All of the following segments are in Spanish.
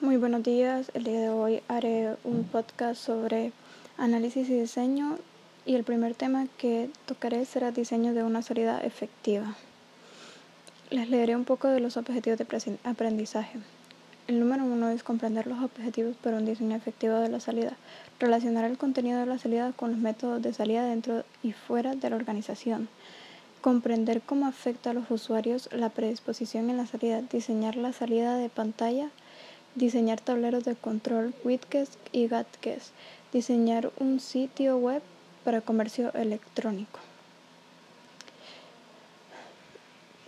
Muy buenos días. El día de hoy haré un podcast sobre análisis y diseño y el primer tema que tocaré será diseño de una salida efectiva. Les leeré un poco de los objetivos de aprendizaje. El número uno es comprender los objetivos para un diseño efectivo de la salida, relacionar el contenido de la salida con los métodos de salida dentro y fuera de la organización, comprender cómo afecta a los usuarios la predisposición en la salida, diseñar la salida de pantalla, diseñar tableros de control, widgets y gadgets, diseñar un sitio web para comercio electrónico.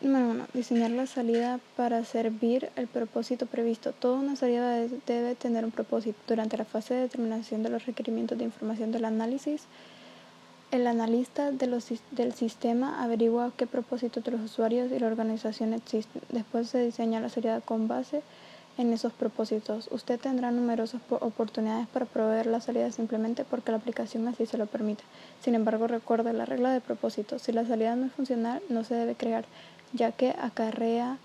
Número 1. Diseñar la salida para servir el propósito previsto. Toda una salida debe tener un propósito. Durante la fase de determinación de los requerimientos de información del análisis, el analista del sistema averigua qué propósitos de los usuarios y la organización existen. Después se diseña la salida con base esos propósitos. Usted tendrá numerosas oportunidades para proveer la salida simplemente porque la aplicación así se lo permite. Sin embargo, recuerde la regla de propósito. Si la salida no es funcional, no se debe crear, ya que acarrea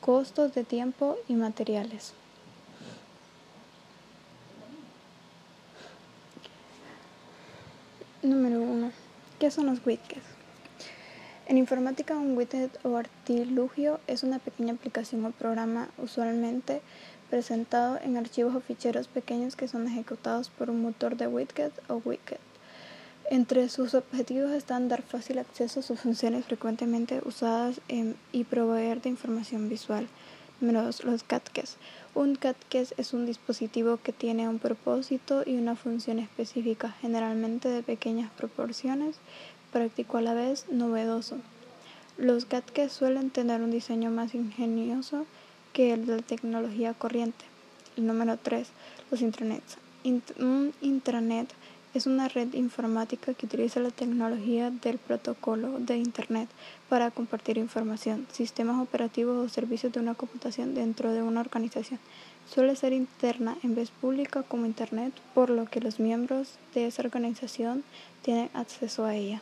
costos de tiempo y materiales. Número 1. ¿Qué son los widgets? En informática, un widget o artilugio es una pequeña aplicación o programa usualmente presentado en archivos o ficheros pequeños que son ejecutados por un motor de widget o widget. Entre sus objetivos están dar fácil acceso a sus funciones frecuentemente usadas y proveer de información visual. Número los gadgets. Un gadget es un dispositivo que tiene un propósito y una función específica, generalmente de pequeñas proporciones, práctico a la vez, novedoso. Los gadgets suelen tener un diseño más ingenioso que el de la tecnología corriente. El número 3. Los intranets. un intranet es una red informática que utiliza la tecnología del protocolo de Internet para compartir información, sistemas operativos o servicios de una computación dentro de una organización. Suele ser interna en vez pública como Internet, por lo que los miembros de esa organización tienen acceso a ella.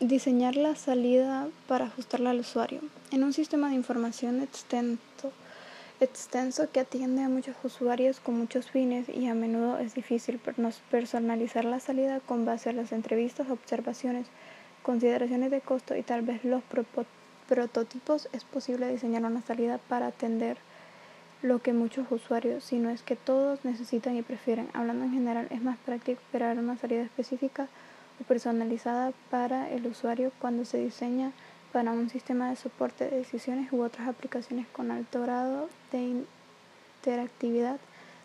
Diseñar la salida para ajustarla al usuario. En un sistema de información extenso, extenso que atiende a muchos usuarios con muchos fines y a menudo es difícil personalizar la salida con base a las entrevistas, observaciones, consideraciones de costo y tal vez los prototipos, es posible diseñar una salida para atender lo que muchos usuarios, si no es que todos, necesitan y prefieren. Hablando en general, es más práctico esperar una salida específica personalizada para el usuario cuando se diseña para un sistema de soporte de decisiones u otras aplicaciones con alto grado de interactividad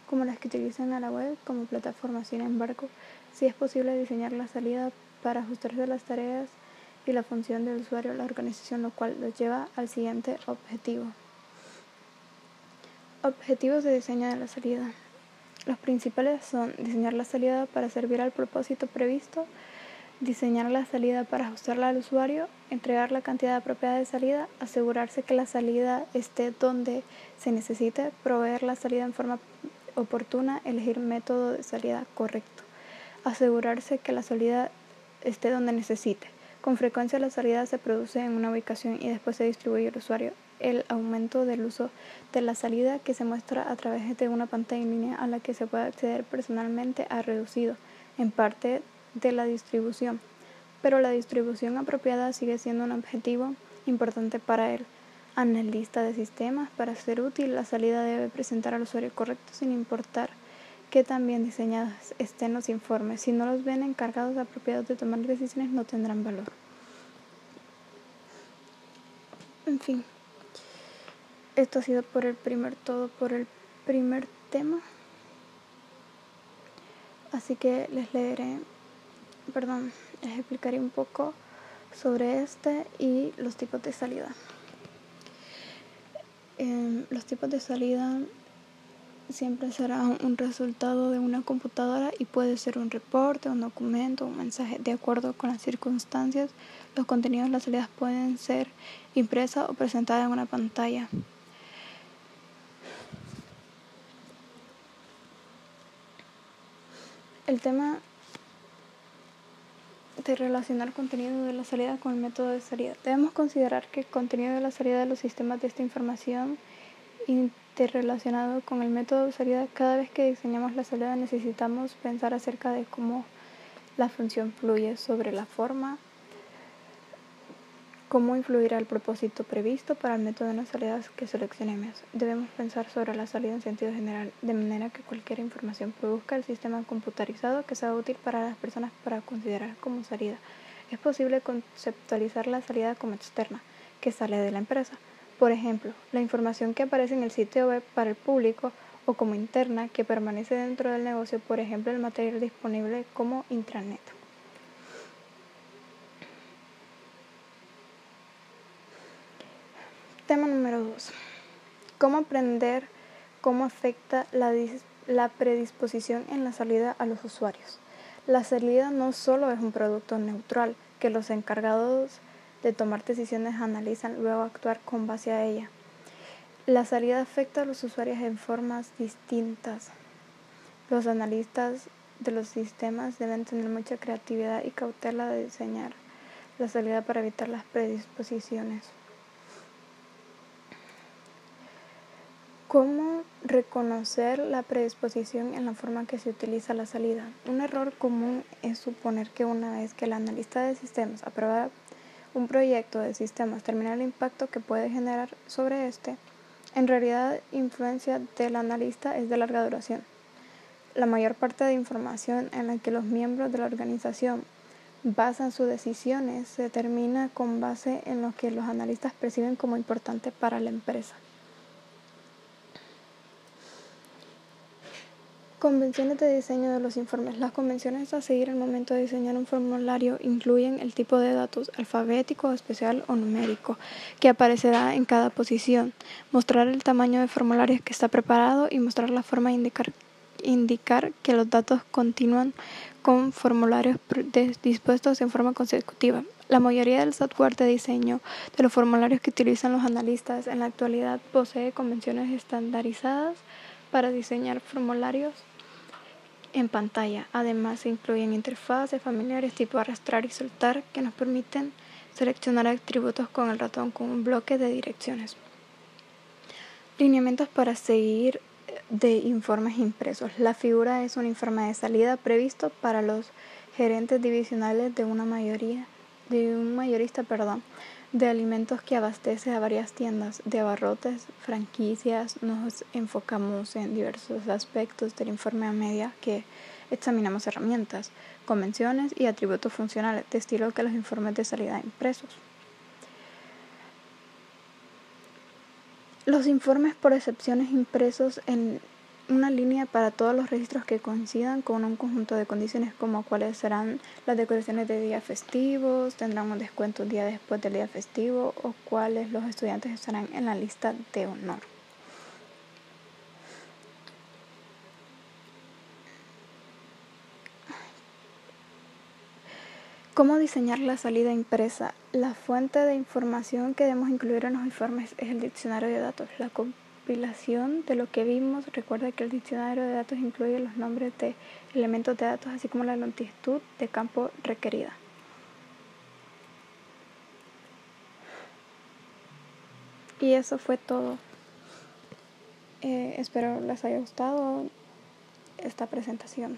como las que utilizan a la web como plataforma. Sin embargo, sí es posible diseñar la salida para ajustarse a las tareas y la función del usuario o la organización, lo cual lo lleva al siguiente objetivo. Objetivos de diseño de la salida. Los principales son diseñar la salida para servir al propósito previsto, diseñar la salida para ajustarla al usuario, entregar la cantidad apropiada de salida, asegurarse que la salida esté donde se necesite, proveer la salida en forma oportuna, elegir método de salida correcto, asegurarse que la salida esté donde necesite. Con frecuencia la salida se produce en una ubicación y después se distribuye al usuario. El aumento del uso de la salida que se muestra a través de una pantalla en línea a la que se puede acceder personalmente ha reducido en parte de la distribución, pero la distribución apropiada sigue siendo un objetivo importante para el analista de sistemas. Para ser útil, la salida debe presentar al usuario correcto sin importar que también diseñados estén los informes. Si no los ven encargados apropiados de tomar decisiones, no tendrán valor. En fin, esto ha sido por el primer todo, por el primer tema. Así que les leeré perdón, les explicaré un poco sobre este y los tipos de salida. Em, los tipos de salida siempre serán un resultado de una computadora y puede ser un reporte, un documento, un mensaje. De acuerdo con las circunstancias, los contenidos de las salidas pueden ser impresa o presentada en una pantalla. El tema de relacionar contenido de la salida con el método de salida. Debemos considerar que el contenido de la salida de los sistemas de esta información interrelacionado con el método de salida, cada vez que diseñamos la salida necesitamos pensar acerca de cómo la función fluye sobre la forma, cómo influirá el propósito previsto para el método de las salidas que seleccionemos. Debemos pensar sobre la salida en sentido general, de manera que cualquier información produzca el sistema computarizado que sea útil para las personas para considerar como salida. Es posible conceptualizar la salida como externa, que sale de la empresa. Por ejemplo, la información que aparece en el sitio web para el público o como interna que permanece dentro del negocio, por ejemplo, el material disponible como intranet. Tema número 2. ¿Cómo aprender cómo afecta la, la, predisposición en la salida a los usuarios? La salida no solo es un producto neutral que los encargados de tomar decisiones analizan, luego actuar con base a ella. La salida afecta a los usuarios en formas distintas. Los analistas de los sistemas deben tener mucha creatividad y cautela de diseñar la salida para evitar las predisposiciones. ¿Cómo reconocer la predisposición en la forma que se utiliza la salida? Un error común es suponer que una vez que el analista de sistemas aprueba un proyecto de sistemas termina el impacto que puede generar sobre este, en realidad influencia del analista es de larga duración. La mayor parte de información en la que los miembros de la organización basan sus decisiones se determina con base en lo que los analistas perciben como importante para la empresa. Convenciones de diseño de los informes. Las convenciones a seguir al momento de diseñar un formulario incluyen el tipo de datos alfabético, especial o numérico que aparecerá en cada posición, mostrar el tamaño de formulario que está preparado y mostrar la forma de indicar, indicar que los datos continúan con formularios dispuestos en forma consecutiva. La mayoría del software de diseño de los formularios que utilizan los analistas en la actualidad posee convenciones estandarizadas para diseñar formularios en pantalla. Además, se incluyen interfaces familiares tipo arrastrar y soltar que nos permiten seleccionar atributos con el ratón con un bloque de direcciones. Lineamientos para seguir de informes impresos. La figura es un informe de salida previsto para los gerentes divisionales de una mayoría de un mayorista, perdón, de alimentos que abastece a varias tiendas de abarrotes, franquicias. Nos enfocamos en diversos aspectos del informe a media que examinamos herramientas, convenciones y atributos funcionales, de estilo que los informes de salida impresos. Los informes por excepciones impresos en una línea para todos los registros que coincidan con un conjunto de condiciones como cuáles serán las decoraciones de días festivos, tendrán un descuento un día después del día festivo o cuáles los estudiantes estarán en la lista de honor. ¿Cómo diseñar la salida impresa? La fuente de información que debemos incluir en los informes es el diccionario de datos, compilación de lo que vimos, recuerda que el diccionario de datos incluye los nombres de elementos de datos, así como la longitud de campo requerida. Y eso fue todo. Eh, espero les haya gustado esta presentación.